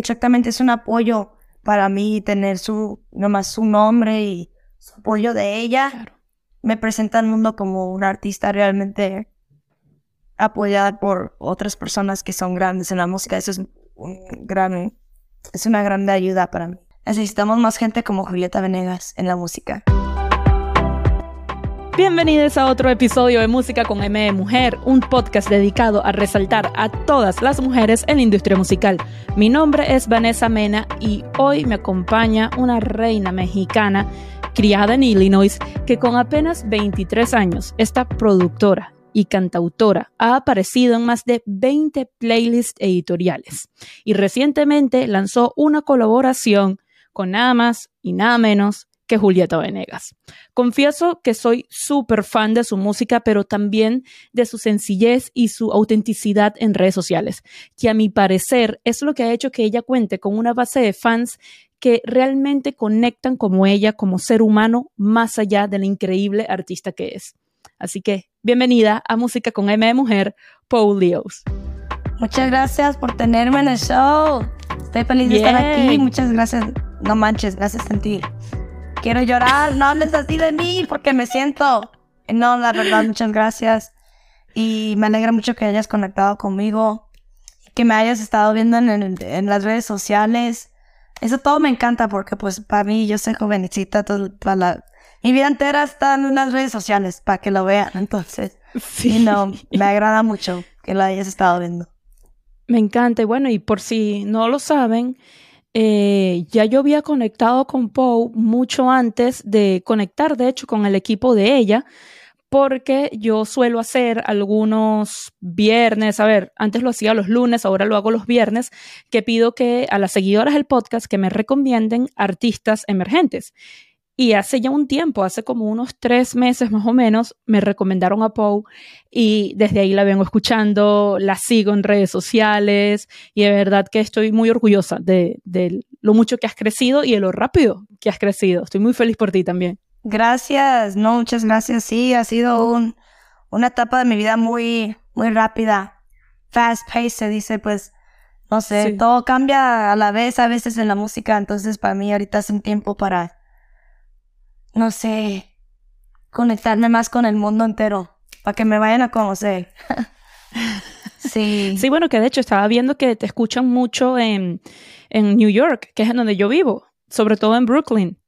exactamente es un apoyo para mí tener su, nomás su nombre y su apoyo de ella. Me presenta al mundo como una artista realmente apoyada por otras personas que son grandes en la música. Eso es un gran, es una gran ayuda para mí. Necesitamos más gente como Julieta Venegas en la música. Bienvenidos a otro episodio de Música con M de Mujer, un podcast dedicado a resaltar a todas las mujeres en la industria musical. Mi nombre es Vanessa Mena y hoy me acompaña una reina mexicana criada en Illinois que con apenas 23 años, esta productora y cantautora ha aparecido en más de 20 playlists editoriales y recientemente lanzó una colaboración con nada más y nada menos que Julieta Venegas. Confieso que soy súper fan de su música, pero también de su sencillez y su autenticidad en redes sociales, que a mi parecer es lo que ha hecho que ella cuente con una base de fans que realmente conectan como ella, como ser humano, más allá de la increíble artista que es. Así que, bienvenida a Música con M de Mujer, Paul Leos. Muchas gracias por tenerme en el show. Estoy feliz de estar aquí. Muchas gracias. No manches, gracias a sentir quiero llorar, no hables así de mí porque me siento. No, la verdad, muchas gracias. Y me alegra mucho que hayas conectado conmigo, que me hayas estado viendo en, las redes sociales. Eso todo me encanta porque pues para mí yo soy jovencita, todo, para la, mi vida entera está en las redes sociales para que lo vean. Entonces, sí. no, me agrada mucho que lo hayas estado viendo. Me encanta. Y bueno, y por si no lo saben, eh, ya yo había conectado con Poe mucho antes de conectar, de hecho, con el equipo de ella, porque yo suelo hacer algunos viernes, a ver, antes lo hacía los lunes, ahora lo hago los viernes, que pido que a las seguidoras del podcast que me recomienden artistas emergentes. Y hace ya un tiempo, hace como unos tres meses más o menos, me recomendaron a Poe y desde ahí la vengo escuchando, la sigo en redes sociales y de verdad que estoy muy orgullosa de, lo mucho que has crecido y de lo rápido que has crecido. Estoy muy feliz por ti también. Gracias, no, muchas gracias. Sí, ha sido un, una etapa de mi vida muy, muy rápida. Fast pace se dice, pues, no sé, todo cambia a la vez a veces en la música, entonces para mí ahorita es un tiempo para no sé, conectarme más con el mundo entero, para que me vayan a conocer. sí. Sí, bueno, que de hecho estaba viendo que te escuchan mucho en, en New York, que es en donde yo vivo, sobre todo en Brooklyn.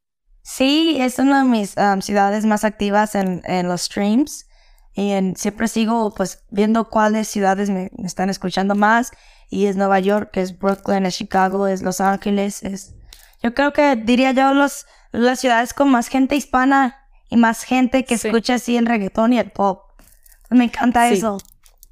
Sí, es una de mis um, ciudades más activas en, en los streams. Y en, siempre sigo pues viendo cuáles ciudades me, me, están escuchando más. Y es Nueva York, es Brooklyn, es Chicago, es Los Ángeles, es... Yo creo que diría yo los las ciudades con más gente hispana y más gente que escucha así el reggaetón y el pop. Me encanta eso.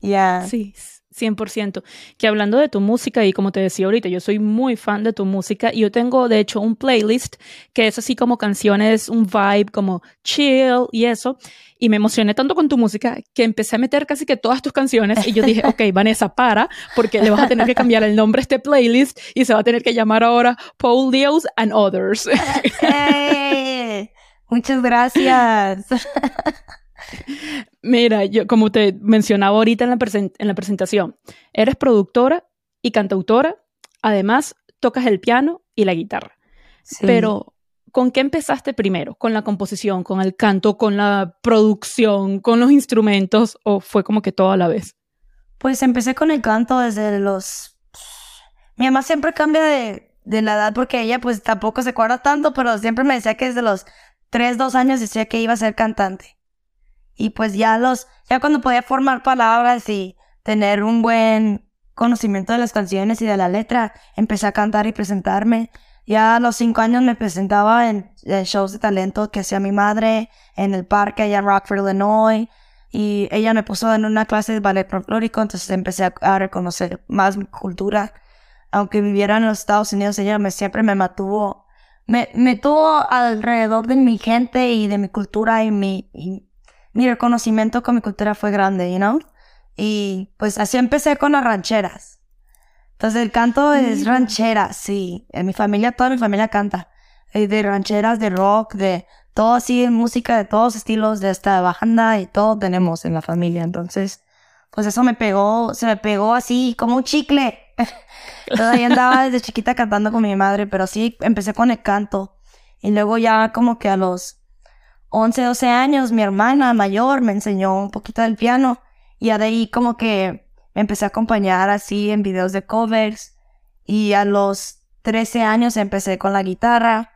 Ya. Sí, 100%. Que hablando de tu música, y como te decía ahorita, yo soy muy fan de tu música y yo tengo de hecho un playlist que es así como canciones, un vibe como chill y eso. Y me emocioné tanto con tu música que empecé a meter casi que todas tus canciones y yo dije, ok, Vanessa, para, porque le vas a tener que cambiar el nombre a este playlist y se va a tener que llamar ahora Paul Dios and Others. muchas gracias. Mira, yo como te mencionaba ahorita en la, en la presentación, eres productora y cantautora, además tocas el piano y la guitarra. Pero, ¿con qué empezaste primero? ¿Con la composición, con el canto, con la producción, con los instrumentos o fue como que todo a la vez? Pues empecé con el canto desde los... Mi mamá siempre cambia de, de la edad porque ella pues tampoco se acuerda tanto, pero siempre me decía que desde los 3, 2 años decía que iba a ser cantante. Y pues ya los, ya cuando podía formar palabras y tener un buen conocimiento de las canciones y de la letra, empecé a cantar y presentarme. Ya a los cinco años me presentaba en, shows de talento que hacía mi madre en el parque allá en Rockford, Illinois. Y ella me puso en una clase de ballet folclórico, entonces empecé a, reconocer más mi cultura. Aunque viviera en los Estados Unidos, ella me, siempre me mantuvo, me, me tuvo alrededor de mi gente y de mi cultura y mi, mi reconocimiento con mi cultura fue grande, you know? Y pues así empecé con las rancheras. Entonces el canto es ranchera, sí. En mi familia, toda mi familia canta. De rancheras, de rock, de todo así, música de todos estilos, de esta banda y todo tenemos en la familia. Entonces, pues eso me pegó, se me pegó así como un chicle, Todavía andaba desde chiquita cantando con mi madre, pero sí empecé con el canto. Y luego ya como que a los 11, 12 años, mi hermana mayor me enseñó un poquito del piano. Y ya de ahí como que me empecé a acompañar así en videos de covers. Y a los 13 años empecé con la guitarra.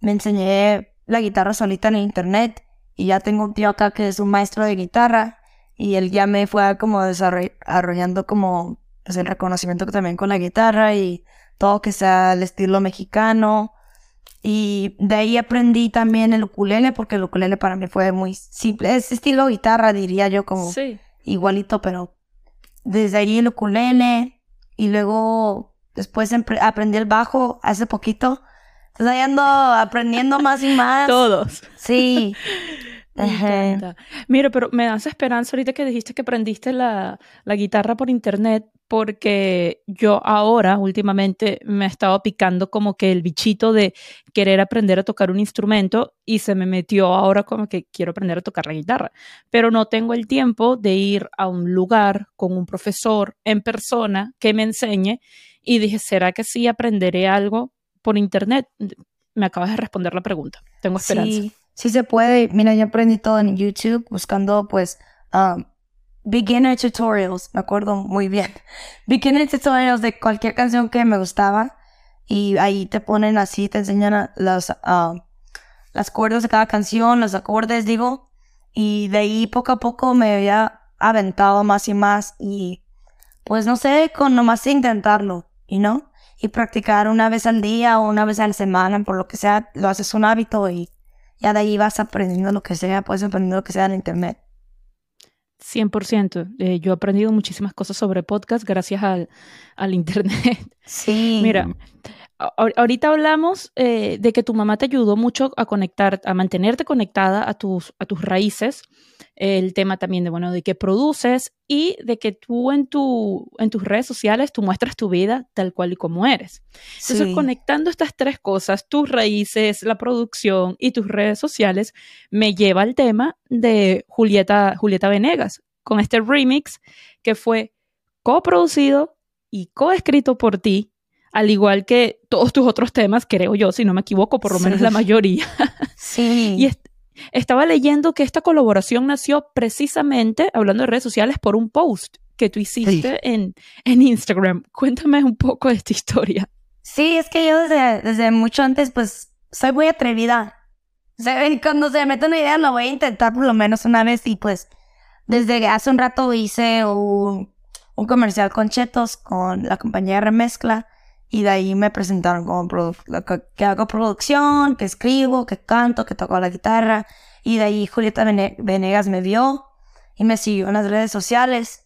Me enseñé la guitarra solita en internet. Y ya tengo un tío acá que es un maestro de guitarra. Y él ya me fue como desarrollando como pues, el reconocimiento también con la guitarra y todo que sea el estilo mexicano. Y de ahí aprendí también el ukulele, porque el ukulele para mí fue muy simple. Es estilo guitarra, diría yo, como igualito, pero desde ahí el ukulele. Y luego después aprendí el bajo hace poquito. Entonces ahí ando aprendiendo más y más. Todos. Sí. Mira, pero me das esperanza ahorita que dijiste que aprendiste la, la, guitarra por internet, porque yo ahora, últimamente, me he estado picando como que el bichito de querer aprender a tocar un instrumento y se me metió ahora como que quiero aprender a tocar la guitarra, pero no tengo el tiempo de ir a un lugar con un profesor en persona que me enseñe y dije, ¿será que sí aprenderé algo por internet? Me acabas de responder la pregunta. Tengo esperanza. Sí sí se puede. Mira, yo aprendí todo en YouTube buscando pues um, beginner tutorials, me acuerdo muy bien. Beginner tutorials de cualquier canción que me gustaba y ahí te ponen así, te enseñan las, um, las cuerdas de cada canción, los acordes, digo, y de ahí poco a poco me había aventado más y más y pues no sé, con nomás intentarlo, y no, y practicar una vez al día o una vez a la semana, por lo que sea, lo haces un hábito y ya de ahí vas aprendiendo lo que sea, puedes aprender lo que sea en internet. 100%. Eh, yo he aprendido muchísimas cosas sobre podcast gracias al, al internet. Sí. Mira, ahorita hablamos eh, de que tu mamá te ayudó mucho a conectar, a mantenerte conectada a tus, a tus raíces. El tema también de, bueno, de que produces y de que tú en, tu, en tus redes sociales tú muestras tu vida tal cual y como eres. Entonces, conectando estas tres cosas, tus raíces, la producción y tus redes sociales, me lleva al tema de Julieta, Julieta Venegas, con este remix que fue coproducido y coescrito por ti al igual que todos tus otros temas, creo yo, si no me equivoco, por lo menos la mayoría. Sí. y estaba leyendo que esta colaboración nació precisamente, hablando de redes sociales, por un post que tú hiciste en, en Instagram. Cuéntame un poco de esta historia. Sí, es que yo desde, desde mucho antes, pues, soy muy atrevida. O sea, cuando se me mete una idea, lo voy a intentar por lo menos una vez y pues, desde hace un rato hice un, un comercial con Chetos, con la compañía Remezcla y de ahí me presentaron como que hago producción, que escribo, que canto, que toco la guitarra. Y de ahí Julieta Venegas me vio y me siguió en las redes sociales.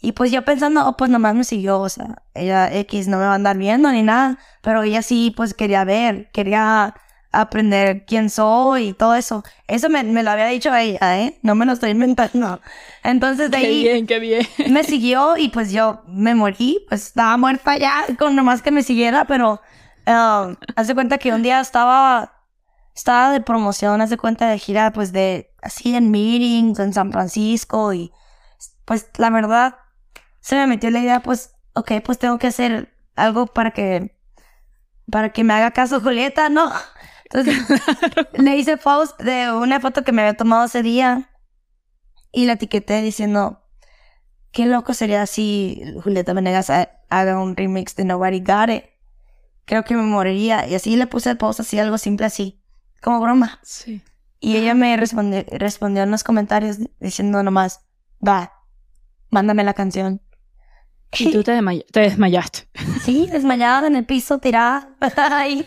Y pues yo pensando, oh, pues nomás me siguió, o sea, ella X no me va a andar viendo ni nada, pero ella sí, pues quería ver, quería aprender quién soy y todo eso. Eso me, me, lo había dicho ella, ¿eh? No me lo estoy inventando. Entonces de qué ahí... bien, qué bien. Me siguió y pues yo me morí, pues estaba muerta ya con nomás que me siguiera, pero... Um, hace cuenta que un día estaba... Estaba de promoción, hace cuenta de gira, pues de... Así en meetings en San Francisco y... Pues la verdad, se me metió la idea, pues, ok, pues tengo que hacer algo para que... Para que me haga caso Julieta, ¿no? Entonces, le hice post de una foto que me había tomado ese día y la etiqueté diciendo, qué loco sería si Julieta Venegas haga un remix de Nobody Got It. Creo que me moriría. Y así le puse el post así, algo simple así, como broma. Sí. Y ella me respondió, respondió en los comentarios diciendo nomás, va, mándame la canción. Y tú te, te desmayaste. Sí, desmayada en el piso, tirada ahí.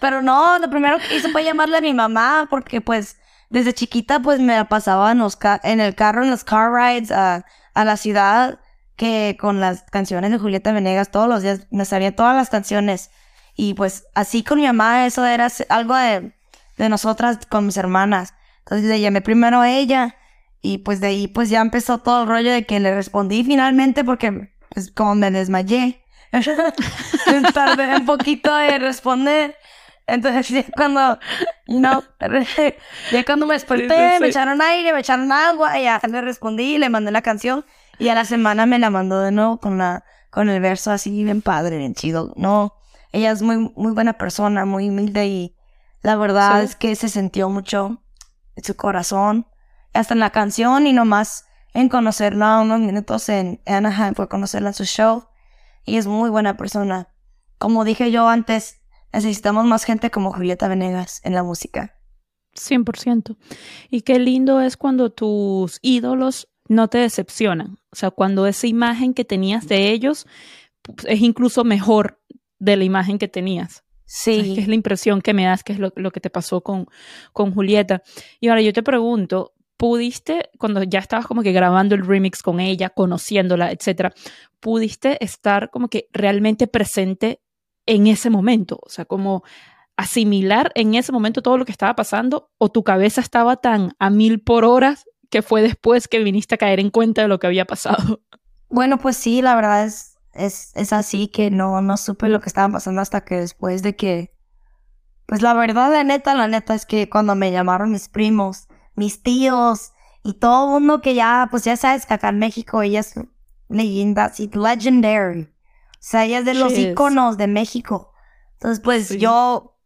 Pero no, lo primero que hice fue llamarle a mi mamá porque pues desde chiquita pues me pasaba en, en el carro, en los car rides a, a, la ciudad que con las canciones de Julieta Venegas todos los días me sabía todas las canciones. Y pues así con mi mamá eso era algo de, de nosotras con mis hermanas. Entonces le llamé primero a ella y pues de ahí pues ya empezó todo el rollo de que le respondí finalmente porque pues como me desmayé. Tardé un poquito de responder. Entonces, cuando, no, ya cuando me desperté, me echaron aire, me echaron agua, y ya le respondí, le mandé la canción, y a la semana me la mandó de nuevo con la, con el verso así bien padre, bien chido. No, ella es muy, muy buena persona, muy humilde y la verdad es que se sintió mucho en su corazón, hasta en la canción y nomás en conocerla unos minutos en Anaheim fue conocerla en su show y es muy buena persona. Como dije yo antes, necesitamos más gente como Julieta Venegas en la música. 100%. Y qué lindo es cuando tus ídolos no te decepcionan. O sea, cuando esa imagen que tenías de ellos es incluso mejor de la imagen que tenías. Sí. es la impresión que me das, que es lo, que te pasó con, con Julieta. Y ahora yo te pregunto, ¿pudiste, cuando ya estabas como que grabando el remix con ella, conociéndola, etcétera, pudiste estar como que realmente presente en ese momento? O sea, como asimilar en ese momento todo lo que estaba pasando o tu cabeza estaba tan a mil por horas que fue después que viniste a caer en cuenta de lo que había pasado. Bueno, pues sí, la verdad es, es, es así que no, no supe lo que estaba pasando hasta que después de que, pues la verdad, la neta, la neta es que cuando me llamaron mis primos, mis tíos y todo el mundo que ya, pues ya sabes que acá en México ella es leyenda, así, legendary. O sea, ella es de los iconos de México. Entonces, pues yo,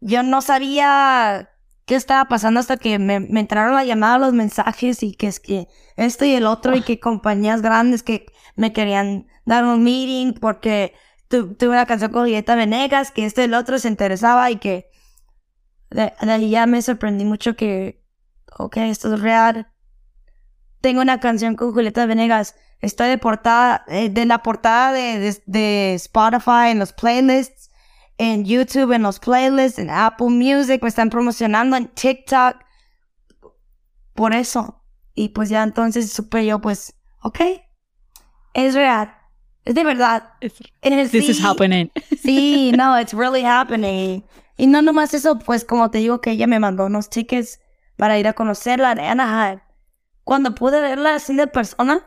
yo no sabía qué estaba pasando hasta que me, me entraron la llamada, los mensajes y que es que esto y el otro y que compañías grandes que me querían dar un meeting porque tuve una canción con Julieta Venegas, que esto y el otro se interesaba y que de, ahí ya me sorprendí mucho que, ok, esto es real. Tengo una canción con Julieta Venegas. Estoy de portada, eh, de la portada de, de, de Spotify en los playlists en YouTube, en los playlists, en Apple Music, me están promocionando en TikTok. Por eso. Y pues ya entonces supe yo, pues, ok, es real. Es de verdad. this is happening. sí, no, it's really happening. Y no nomás eso, pues como te digo que ella me mandó unos tickets para ir a conocerla en Anaheim. Cuando pude verla así de persona.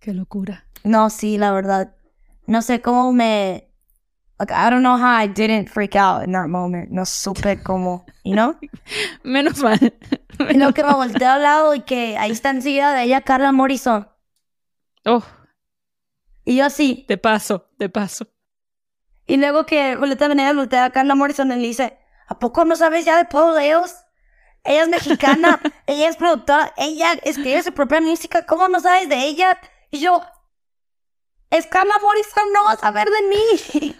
Qué locura. No, sí, la verdad no sé cómo me. Like, I don't know how I didn't freak out in that moment. No supe cómo, you know? Menos mal. Y lo que me volteé al lado y que ahí está enseguida de ella Carla Morrison. Oh. Y yo así. De paso, de paso. Y luego que Julieta Venegas voltea a Carla Morrison y le dice, ¿a poco no sabes ya de Paul Leos? Ella es mexicana, ella es productora, ella escribe su propia música, ¿cómo no sabes de ella? Y yo, es Carla Morrison, no vas a ver de mí.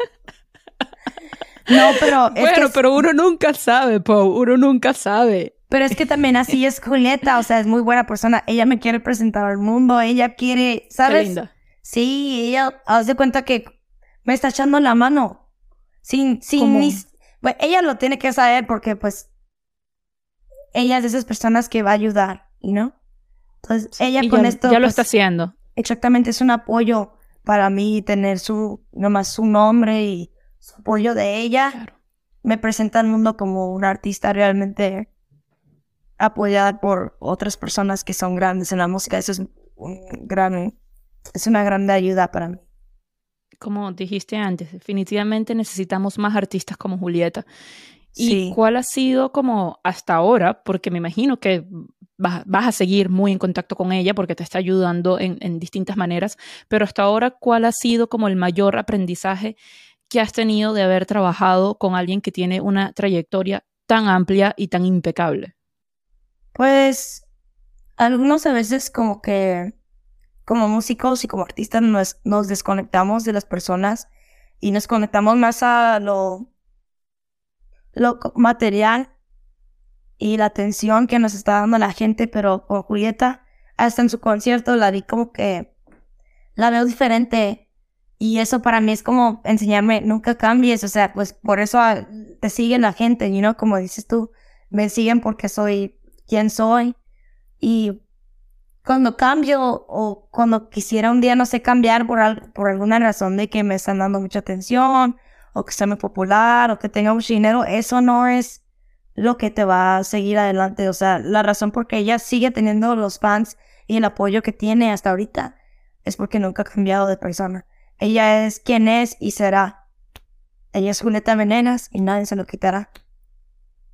no, pero es bueno, pero uno nunca sabe, Pau, uno nunca sabe. Pero es que también así es Julieta, o sea, es muy buena persona. Ella me quiere presentar al mundo, ella quiere, ¿sabes? Qué linda. Sí, ella hace cuenta que me está echando la mano. Sin, sin ni, bueno, ella lo tiene que saber porque pues ella es de esas personas que va a ayudar, ¿no? Entonces, ella con esto. Ya lo pues, está haciendo. Exactamente, es un apoyo para mí tener su, nomás su nombre y su apoyo de ella, me presenta al mundo como una artista realmente apoyada por otras personas que son grandes en la música. Eso es un gran, es una gran ayuda para mí. Como dijiste antes, definitivamente necesitamos más artistas como Julieta. ¿Y cuál ha sido como hasta ahora? Porque me imagino que vas, a seguir muy en contacto con ella porque te está ayudando en, en, distintas maneras, pero hasta ahora, ¿cuál ha sido como el mayor aprendizaje que has tenido de haber trabajado con alguien que tiene una trayectoria tan amplia y tan impecable? Pues algunos a veces como que como músicos y como artistas nos, nos desconectamos de las personas y nos conectamos más a lo, lo material y la atención que nos está dando la gente, pero con Julieta, hasta en su concierto la vi como que la veo diferente. Y eso para mí es como enseñarme, nunca cambies, o sea, pues por eso ah, te siguen la gente, y no como dices tú, me siguen porque soy quien soy. Y cuando cambio o cuando quisiera un día, no sé, cambiar por, por alguna razón de que me están dando mucha atención o que sea muy popular o que tenga mucho dinero, eso no es lo que te va a seguir adelante. O sea, la razón por que ella sigue teniendo los fans y el apoyo que tiene hasta ahorita es porque nunca ha cambiado de persona. Ella es quien es y será. Ella es Julieta Venenas y nadie se lo quitará.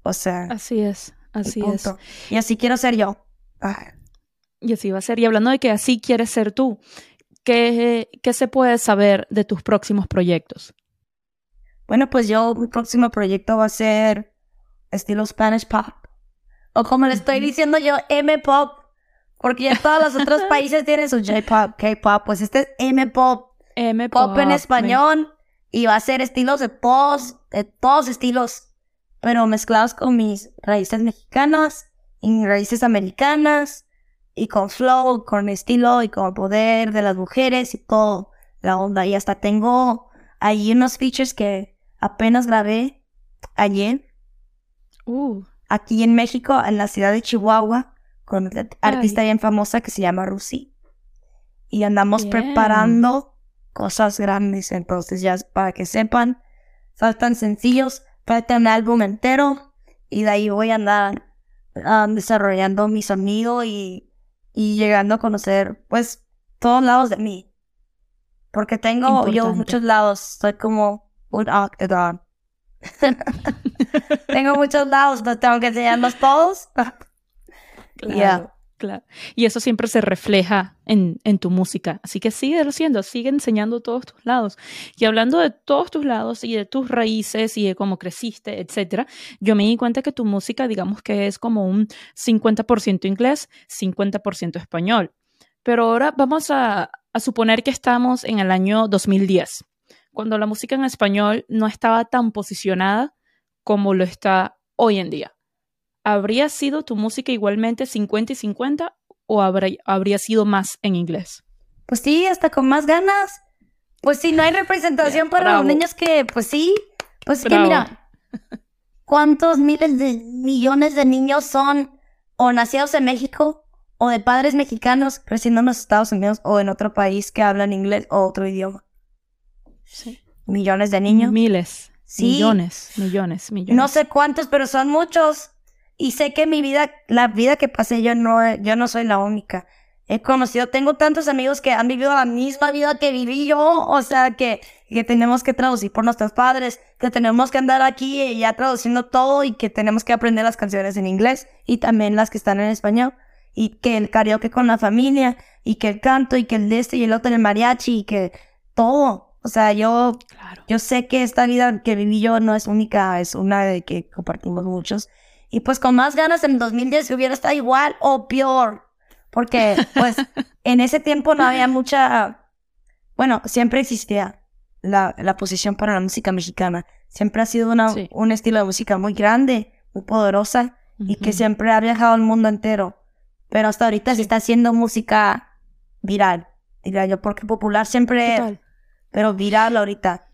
O sea. Así es, así es. Y así quiero ser yo. Y así va a ser. Y hablando de que así quieres ser tú, ¿qué, qué se puede saber de tus próximos proyectos? Bueno, pues yo, mi próximo proyecto va a ser estilo Spanish Pop. O como le estoy diciendo yo, M-Pop. Porque ya todos los otros países tienen su J-Pop, K-Pop. Pues este es M-Pop. M-Pop. Pop en español. Y va a ser estilos de post, de todos estilos. Pero mezclados con mis raíces mexicanas y raíces americanas. Y con flow, con estilo y con poder de las mujeres y todo. La onda. Y hasta tengo ahí unos features que apenas grabé ayer. Uh. Aquí en México, en la ciudad de Chihuahua, con una artista bien famosa que se llama Rusi. Y andamos preparando cosas grandes. Entonces, ya para que sepan, faltan sencillos, falta un álbum entero. Y de ahí voy a andar um, desarrollando mi sonido y, y llegando a conocer, pues, todos lados de mí. Porque tengo yo muchos lados. Soy como un octagon. Tengo muchos lados, no tengo que enseñarlos todos. claro, claro. Y eso siempre se refleja en, en tu música. Así que sigue haciendo, sigue enseñando todos tus lados. Y hablando de todos tus lados y de tus raíces y de cómo creciste, etcétera, yo me di cuenta que tu música, digamos que es como un 50% inglés, 50% español. Pero ahora vamos a, a suponer que estamos en el año 2010 cuando la música en español no estaba tan posicionada como lo está hoy en día. ¿Habría sido tu música igualmente 50 y 50 o habría, sido más en inglés? Pues sí, hasta con más ganas. Pues sí, no hay representación para los niños que, pues sí, pues que mira, ¿cuántos miles de millones de niños son o nacidos en México o de padres mexicanos creciendo en los Estados Unidos o en otro país que hablan inglés o otro idioma? Millones de niños. Miles. Millones, millones, millones. No sé cuántos, pero son muchos. Y sé que mi vida, la vida que pasé, yo no, yo no soy la única. He conocido, tengo tantos amigos que han vivido la misma vida que viví yo, o sea, que, que tenemos que traducir por nuestros padres, que tenemos que andar aquí ya traduciendo todo y que tenemos que aprender las canciones en inglés y también las que están en español y que el karaoke con la familia y que el canto y que el de este y el otro el mariachi y que todo. O sea, yo, yo sé que esta vida que viví yo no es única, es una de que compartimos muchos. Y pues con más ganas en 2010 hubiera estado igual o peor. Porque pues en ese tiempo no había mucha, bueno, siempre existía la, la posición para la música mexicana. Siempre ha sido una, un estilo de música muy grande, muy poderosa y que siempre ha viajado al mundo entero. Pero hasta ahorita se está haciendo música viral, diría yo, porque popular siempre pero viral ahorita.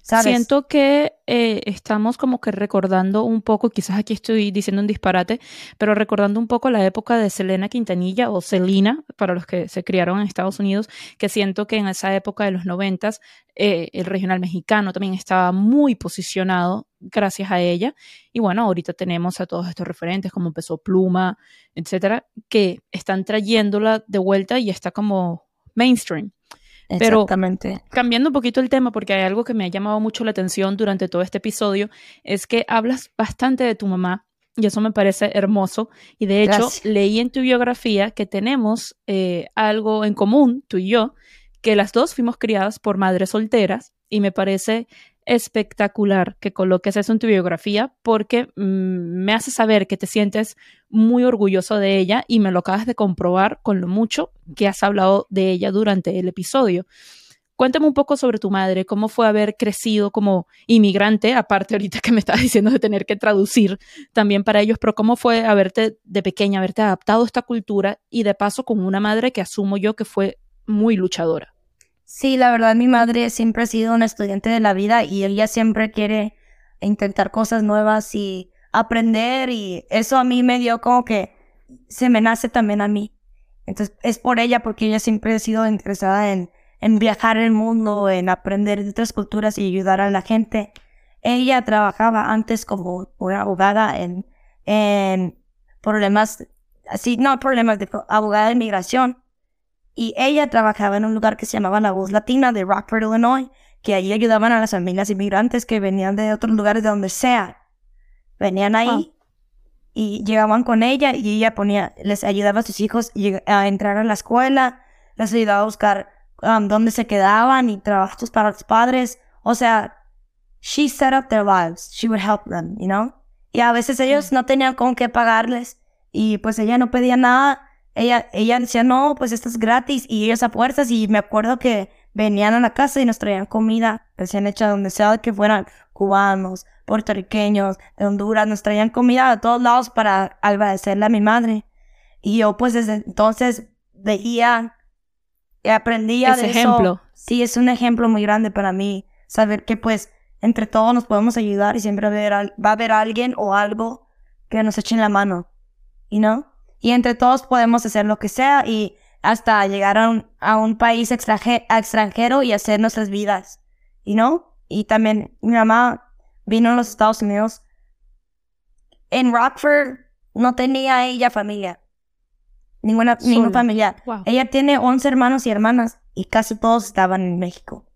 ¿sabes? Siento que eh, estamos como que recordando un poco, quizás aquí estoy diciendo un disparate, pero recordando un poco la época de Selena Quintanilla o Selena, para los que se criaron en Estados Unidos, que siento que en esa época de los noventas eh, el regional mexicano también estaba muy posicionado gracias a ella. Y bueno, ahorita tenemos a todos estos referentes como Peso Pluma, etcétera, que están trayéndola de vuelta y está como mainstream. Pero cambiando un poquito el tema, porque hay algo que me ha llamado mucho la atención durante todo este episodio, es que hablas bastante de tu mamá y eso me parece hermoso. Y de hecho, leí en tu biografía que tenemos eh, algo en común, tú y yo, que las dos fuimos criadas por madres solteras y me parece espectacular que coloques eso en tu biografía porque mm, me hace saber que te sientes muy orgulloso de ella y me lo acabas de comprobar con lo mucho que has hablado de ella durante el episodio. Cuéntame un poco sobre tu madre, cómo fue haber crecido como inmigrante, aparte ahorita que me estás diciendo de tener que traducir también para ellos, pero cómo fue haberte de pequeña, haberte adaptado a esta cultura y de paso con una madre que asumo yo que fue muy luchadora. Sí, la verdad mi madre siempre ha sido una estudiante de la vida y ella siempre quiere intentar cosas nuevas y aprender y eso a mí me dio como que se me nace también a mí. Entonces es por ella porque ella siempre ha sido interesada en, en viajar el mundo, en aprender de otras culturas y ayudar a la gente. Ella trabajaba antes como una abogada en, en problemas, así, no problemas de abogada de inmigración y ella trabajaba en un lugar que se llamaba La Voz Latina de Rockford, Illinois, que allí ayudaban a las familias inmigrantes que venían de otros lugares de donde sea. Venían ahí y llegaban con ella y ella ponía, les ayudaba a sus hijos a entrar a la escuela, les ayudaba a buscar um, dónde se quedaban y trabajos para los padres. O sea, she set up their lives. She would help them, you know? Y a veces ellos no tenían con qué pagarles y pues ella no pedía nada. Ella, ella decía, no, pues esto es gratis y ellos a fuerzas y me acuerdo que venían a la casa y nos traían comida recién hecha donde sea que fueran cubanos, puertorriqueños, de Honduras, nos traían comida a todos lados para agradecerle a mi madre. Y yo pues desde entonces veía y aprendía Ese ejemplo. Sí, es un ejemplo muy grande para mí, saber que pues entre todos nos podemos ayudar y siempre va a haber, alguien o algo que nos eche en la mano, ¿y no? Y entre todos podemos hacer lo que sea y hasta llegar a un, a un país extranjero y hacer nuestras vidas, ¿y no? Y también mi mamá vino a los Estados Unidos. En Rockford no tenía ella familia. Ninguna, ningún familiar. Ella tiene 11 hermanos y hermanas y casi todos estaban en México.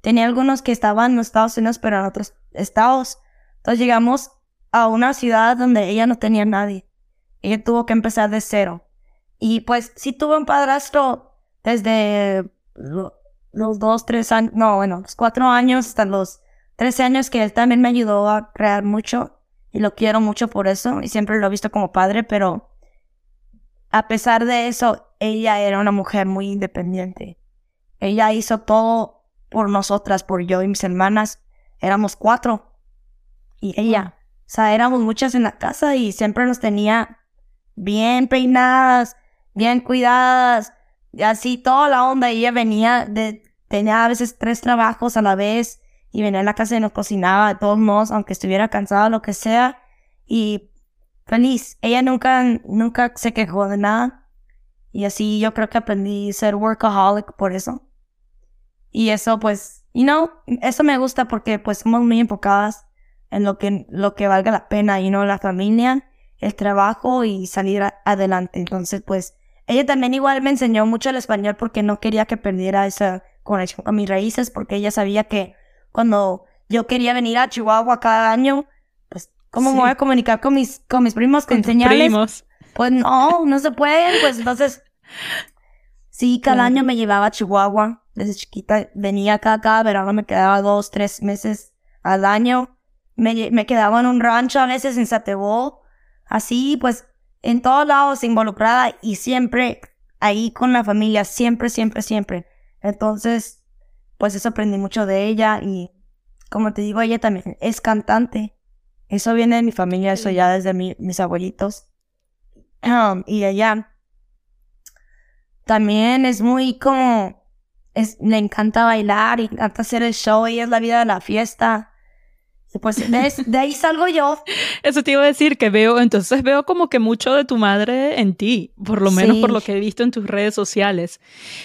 Tenía algunos que estaban en los Estados Unidos, pero en otros estados. Entonces llegamos a una ciudad donde ella no tenía nadie. Ella tuvo que empezar de cero. Y pues sí tuvo un padrastro desde los dos, tres años, no, bueno, los cuatro años hasta los trece años que él también me ayudó a crear mucho y lo quiero mucho por eso y siempre lo he visto como padre, pero a pesar de eso, ella era una mujer muy independiente. Ella hizo todo por nosotras, por yo y mis hermanas. Éramos cuatro. Y ella. O sea, éramos muchas en la casa y siempre nos tenía bien peinadas, bien cuidadas, y así toda la onda. ella venía de, tenía a veces tres trabajos a la vez y venía a la casa y nos cocinaba de todos modos, aunque estuviera cansada, lo que sea. Y feliz. Ella nunca, nunca se quejó de nada. Y así yo creo que aprendí a ser workaholic por eso. Y eso, pues, you know, eso me gusta porque, pues, somos muy enfocadas en lo que, lo que valga la pena, y no la familia, el trabajo y salir adelante. Entonces, pues, ella también igual me enseñó mucho el español porque no quería que perdiera esa conexión con mis raíces, porque ella sabía que cuando yo quería venir a Chihuahua cada año, pues, ¿cómo me voy a comunicar con mis, con mis primos Primos. Pues no, no se pueden, pues entonces, sí, cada año me llevaba a Chihuahua desde chiquita venía acá cada verano, me quedaba dos, tres meses al año. Me, me quedaba en un rancho a veces en Satebó. Así, pues, en todos lados involucrada y siempre ahí con la familia, siempre, siempre, siempre. Entonces, pues eso aprendí mucho de ella y como te digo, ella también es cantante. Eso viene de mi familia, eso ya desde mis abuelitos. Um, y ella también es muy como es, le encanta bailar y encanta hacer el show, y es la vida de la fiesta. Y pues de, ahí salgo yo. Eso te iba a decir que veo, entonces veo como que mucho de tu madre en ti, por lo menos por lo que he visto en tus redes sociales.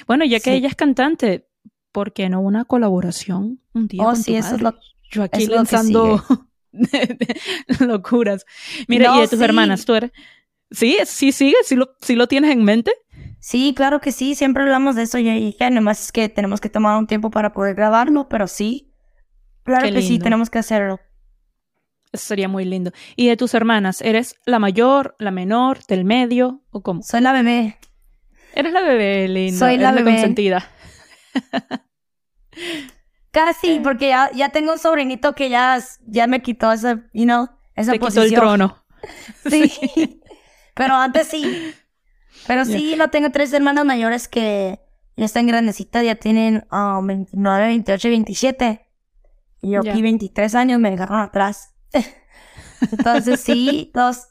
Bueno, ya que ella es cantante, ¿por qué no una colaboración un día? Oh, con sí, eso es lo Yo aquí lanzando locuras. Mira, y de tus hermanas, ¿tú eres? Sí, sí sigue, sí lo, sí lo tienes en mente. Sí, claro que sí, siempre hablamos de eso y ya nomás es que tenemos que tomar un tiempo para poder grabarlo, pero sí, claro que sí, tenemos que hacerlo. Eso sería muy lindo. ¿Y de tus hermanas, eres la mayor, la menor, del medio o cómo? Soy la bebé. Eres la bebé, linda. Soy la bebé. consentida. Casi, eh. porque ya, ya tengo un sobrinito que ya, ya me quitó esa, you know, esa Te quitó el trono. sí. Pero antes sí. Pero sí, no tengo tres hermanas mayores que ya están grandecitas, ya tienen 29, 28, 27. Y yo aquí 23 años me dejaron atrás. Entonces sí, dos.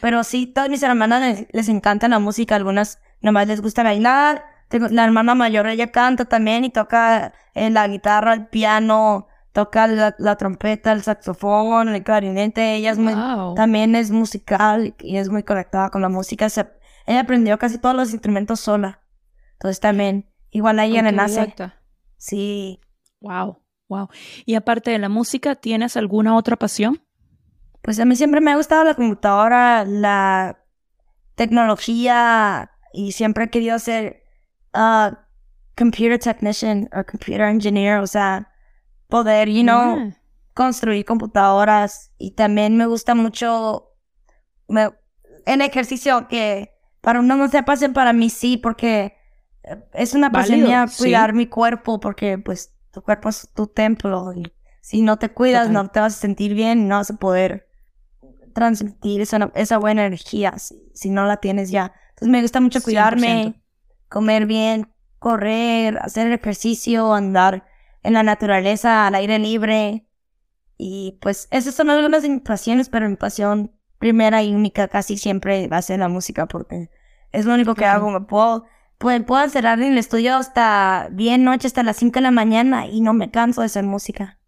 Pero sí, todas mis hermanas les, encanta la música, algunas nomás les gusta bailar. Tengo, la hermana mayor, ella canta también y toca eh, la guitarra, el piano, toca la, trompeta, el saxofón, el clarinete. Ella es muy, también es musical y es muy conectada con la música. Se, ella aprendió casi todos los instrumentos sola. Entonces también, igual a ella le nace. Sí. Wow, wow. Y aparte de la música, ¿tienes alguna otra pasión? Pues a mí siempre me ha gustado la computadora, la tecnología y siempre he querido ser uh, computer technician o computer engineer, o sea, poder, you know, construir computadoras y también me gusta mucho me, en ejercicio que para uno no sea pasión, para mí sí, porque es una pasión mía sí. cuidar mi cuerpo, porque pues tu cuerpo es tu templo y si no te cuidas Total. no te vas a sentir bien, no vas a poder transmitir esa, esa buena energía si, si no la tienes ya. Entonces me gusta mucho 100%. cuidarme, comer bien, correr, hacer ejercicio, andar en la naturaleza, al aire libre. Y pues esas son algunas de mis pasiones, pero mi pasión primera y única casi siempre va a ser la música porque es lo único que hago. Me puedo, puedo, puedo encerrar en el estudio hasta bien noche, hasta las 5 de la mañana y no me canso de hacer música.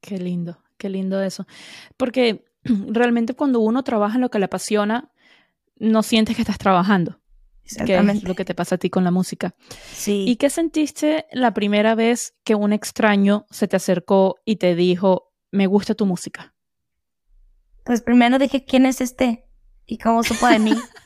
Qué lindo, qué lindo eso. Porque realmente cuando uno trabaja en lo que le apasiona, no sientes que estás trabajando, que es lo que te pasa a ti con la música. Sí. ¿Y qué sentiste la primera vez que un extraño se te acercó y te dijo, me gusta tu música? Pues primero dije, ¿quién es este? ¿Y cómo supo de mí?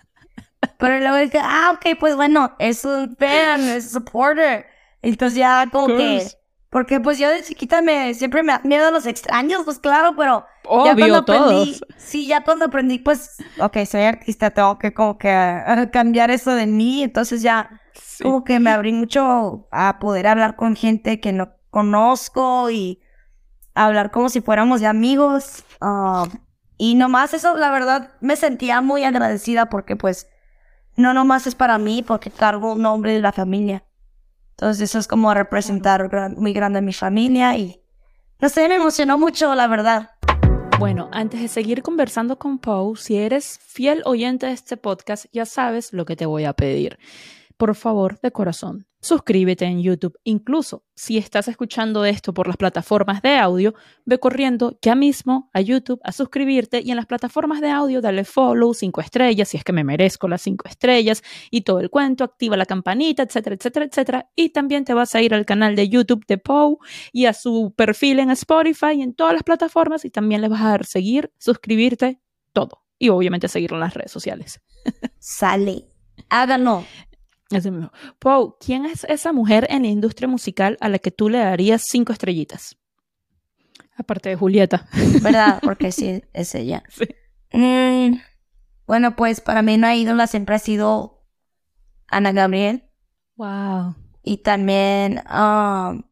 Pero luego dije, ah, ok, pues bueno, es un fan, es un supporter. Entonces ya como que... Porque pues yo de chiquita me siempre me da miedo a los extraños, pues claro, pero ya Obvio, cuando aprendí, todos. sí, ya cuando aprendí, pues, ok, soy artista, tengo que como que ah, cambiar eso de mí, entonces ya Sí. como que me abrí mucho a poder hablar con gente que no conozco y hablar como si fuéramos ya amigos. ah, y nomás eso, la verdad, me sentía muy agradecida porque pues no nomás es para mí, porque cargo un nombre de la familia. Entonces eso es como representar gran- muy grande a mi familia y no sé, me emocionó mucho, la verdad. Bueno, antes de seguir conversando con Pau, si eres fiel oyente de este podcast, ya sabes lo que te voy a pedir. Por favor, de corazón, suscríbete en YouTube. Incluso si estás escuchando esto por las plataformas de audio, ve corriendo ya mismo a YouTube a suscribirte y en las plataformas de audio dale follow, cinco estrellas, si es que me merezco las cinco estrellas y todo el cuento, activa la campanita, etcétera, etcétera, etcétera. Y también te vas a ir al canal de YouTube de Pau y a su perfil en Spotify y en todas las plataformas y también le vas a dar seguir, suscribirte, todo. Y obviamente seguirlo en las redes sociales. Sale. Háganlo. Mismo. Pau, ¿quién es esa mujer en la industria musical a la que tú le darías cinco estrellitas? Aparte de Julieta. ¿Verdad? Porque sí, es ella. Sí. Mm, bueno, pues para mí una ídola siempre ha sido Ana Gabriel Wow. y también um,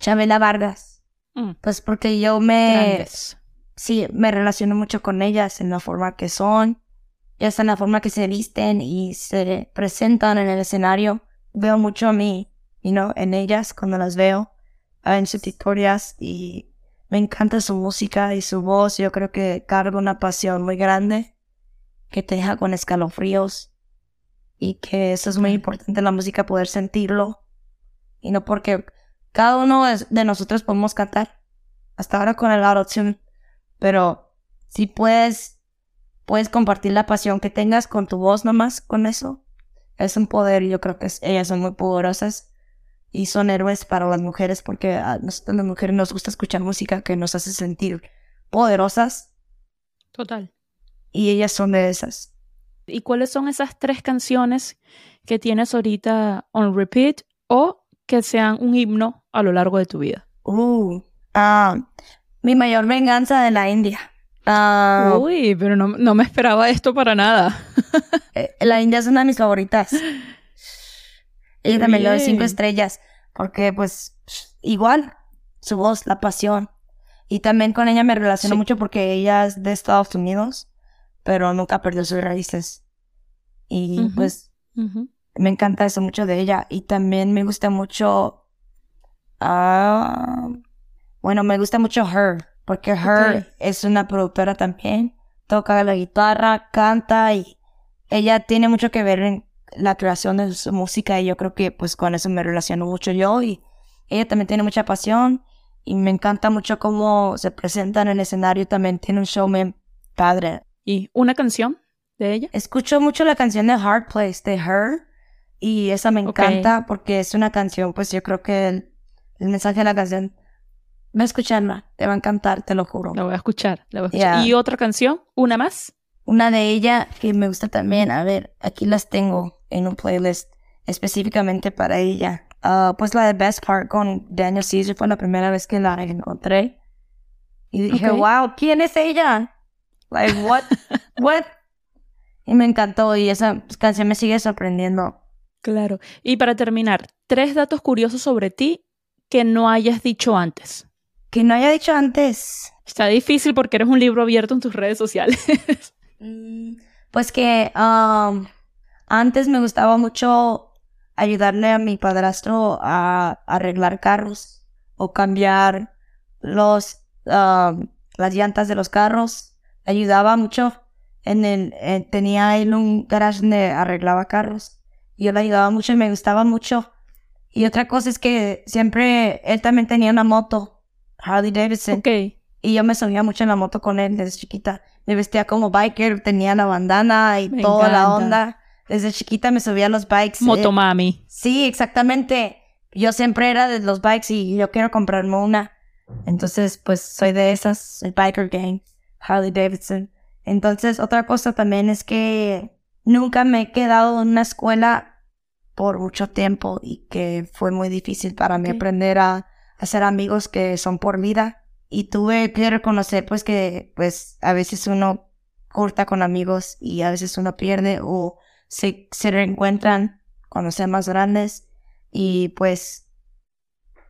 Chabela Vargas. Mm, Pues porque yo me, grandes. sí, me relaciono mucho con ellas en la forma que son, ya está en la forma que se visten y se presentan en el escenario. Veo mucho a mí, you know, en ellas cuando las veo, ah, en sus historias y me encanta su música y su voz. Yo creo que carga una pasión muy grande que te deja con escalofríos y que eso es muy importante en la música poder sentirlo y no porque cada uno de- de nosotros podemos cantar hasta ahora con el autotune pero si puedes puedes compartir la pasión que tengas con tu voz nomás con eso es un poder y yo creo que ellas son muy poderosas y son héroes para las mujeres porque a nosotros las mujeres nos gusta escuchar música que nos hace sentir poderosas Total. y ellas son de esas ¿Y cuáles son esas tres canciones que tienes ahorita on repeat o que sean un himno a lo largo de tu vida? uh, ah, mi mayor venganza de la India Ah, Uy, pero no, no me esperaba esto para nada. Eh, La India es una de mis favoritas. Ella también le doy cinco estrellas. Porque, pues, igual, su voz, la pasión. Y también con ella me relaciono Sí. mucho porque ella es de Estados Unidos, pero nunca perdió sus raíces. Y pues me encanta eso mucho de ella. Y también me gusta mucho. ah, bueno, me gusta mucho Her, porque Her Ok. es una productora también. Toca la guitarra, canta y ella tiene mucho que ver en la creación de su música. Y yo creo que, pues, con eso me relaciono mucho yo. Y ella también tiene mucha pasión. Y me encanta mucho cómo se presenta en el escenario. También tiene un show bien padre. ¿Y una canción de ella? Escucho mucho la canción de Hard Place de Her y esa me encanta porque es una canción, pues yo creo que el, el mensaje de la canción, va a escucharla, te va a encantar, te lo juro. La voy a escuchar. La voy a escuchar. ¿Y otra canción? ¿Una más? Una de ella que me gusta también, a ver, aquí las tengo en un playlist específicamente para ella. Ah, pues la de Best Part con Daniel Caesar fue la primera vez que la encontré y dije, wow, ¿quién es ella? Like, what? what? Y me encantó y esa canción me sigue sorprendiendo. Claro. Y para terminar, tres datos curiosos sobre ti que no hayas dicho antes. Que no haya dicho antes. Está difícil porque eres un libro abierto en tus redes sociales. Mm, pues que um, antes me gustaba mucho ayudarle a mi padrastro a arreglar carros o cambiar los um, las llantas de los carros. Ayudaba mucho. En el tenía él un garage donde arreglaba carros. Yo le ayudaba mucho y me gustaba mucho. Y otra cosa es que siempre él también tenía una moto, Harley Davidson. Ok. Y yo me subía mucho en la moto con él desde chiquita. Me vestía como biker, tenía la bandana y toda la onda. Desde chiquita me subía a los bikes. Eh. Motomami. sí, exactamente. Yo siempre era de los bikes y yo quiero comprarme una. Entonces, pues soy de esas, el biker gang, Harley Davidson. Entonces, otra cosa también es que nunca me he quedado en una escuela por mucho tiempo y que fue muy difícil para mí aprender a hacer amigos que son por vida y tuve que reconocer pues que pues a veces uno corta con amigos y a veces uno pierde o se, se reencuentran cuando sean más grandes y pues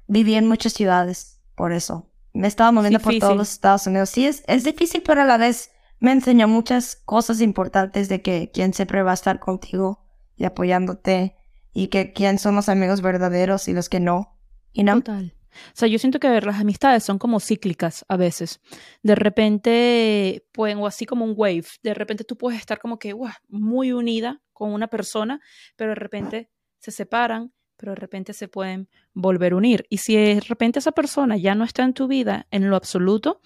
viví en muchas ciudades por eso. Me estaba moviendo por todos los Estados Unidos. Sí, es, es difícil, pero a la vez me enseñó muchas cosas importantes de que quien siempre va a estar contigo y apoyándote y que quién son los amigos verdaderos y los que no. y no Total. O sea, yo siento que las amistades son como cíclicas a veces. De repente pueden, o así como un wave, de repente tú puedes estar como que muy unida con una persona, pero de repente se separan, pero de repente se pueden volver a unir. Y si de repente esa persona ya no está en tu vida en lo absoluto,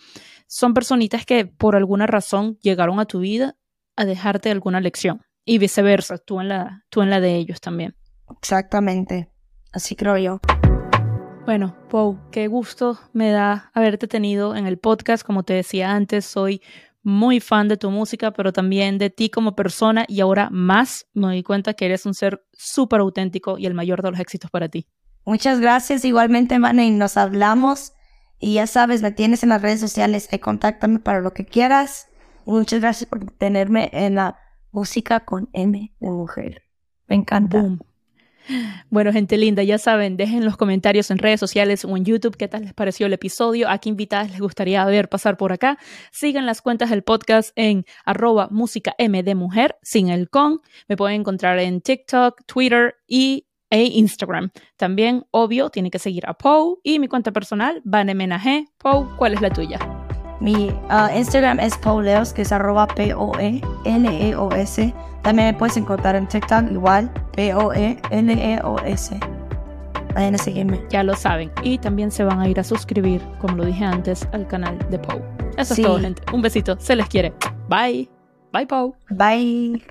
son personitas que por alguna razón llegaron a tu vida a dejarte alguna lección. Y viceversa, tú en la, tú en la de ellos también. Exactamente. Así creo yo. Bueno, Pau, qué gusto me da haberte tenido en el podcast. Como te decía antes, soy muy fan de tu música, pero también de ti como persona y ahora más me doy cuenta que eres un ser súper auténtico y el mayor de los éxitos para ti. Muchas gracias. Igualmente, Manny, nos hablamos y ya sabes, me tienes en las redes sociales. y contáctame para lo que quieras. muchas gracias por tenerme en la música con M de mujer. Me encanta. Bueno, gente linda, ya saben, dejen los comentarios en redes sociales o en YouTube qué tal les pareció el episodio, a qué invitadas les gustaría ver pasar por acá. Sigan las cuentas del podcast en arroba música de mujer, sin el con. Me pueden encontrar en TikTok, Twitter y e Instagram. También, obvio, tiene que seguir a Poe y mi cuenta personal, Vanemenajé. Poe, ¿cuál es la tuya? Mi uh, Instagram es Pauleos, que es arroba P-O-E-L-E-O-S. También me puedes encontrar en TikTok igual, P-O-E-L-E-O-S. Vayan a seguirme. Ya lo saben. Y también se van a ir a suscribir, como lo dije antes, al canal de Pau. Eso es todo, gente. Un besito. Se les quiere. Bye. Bye, Pau. Bye.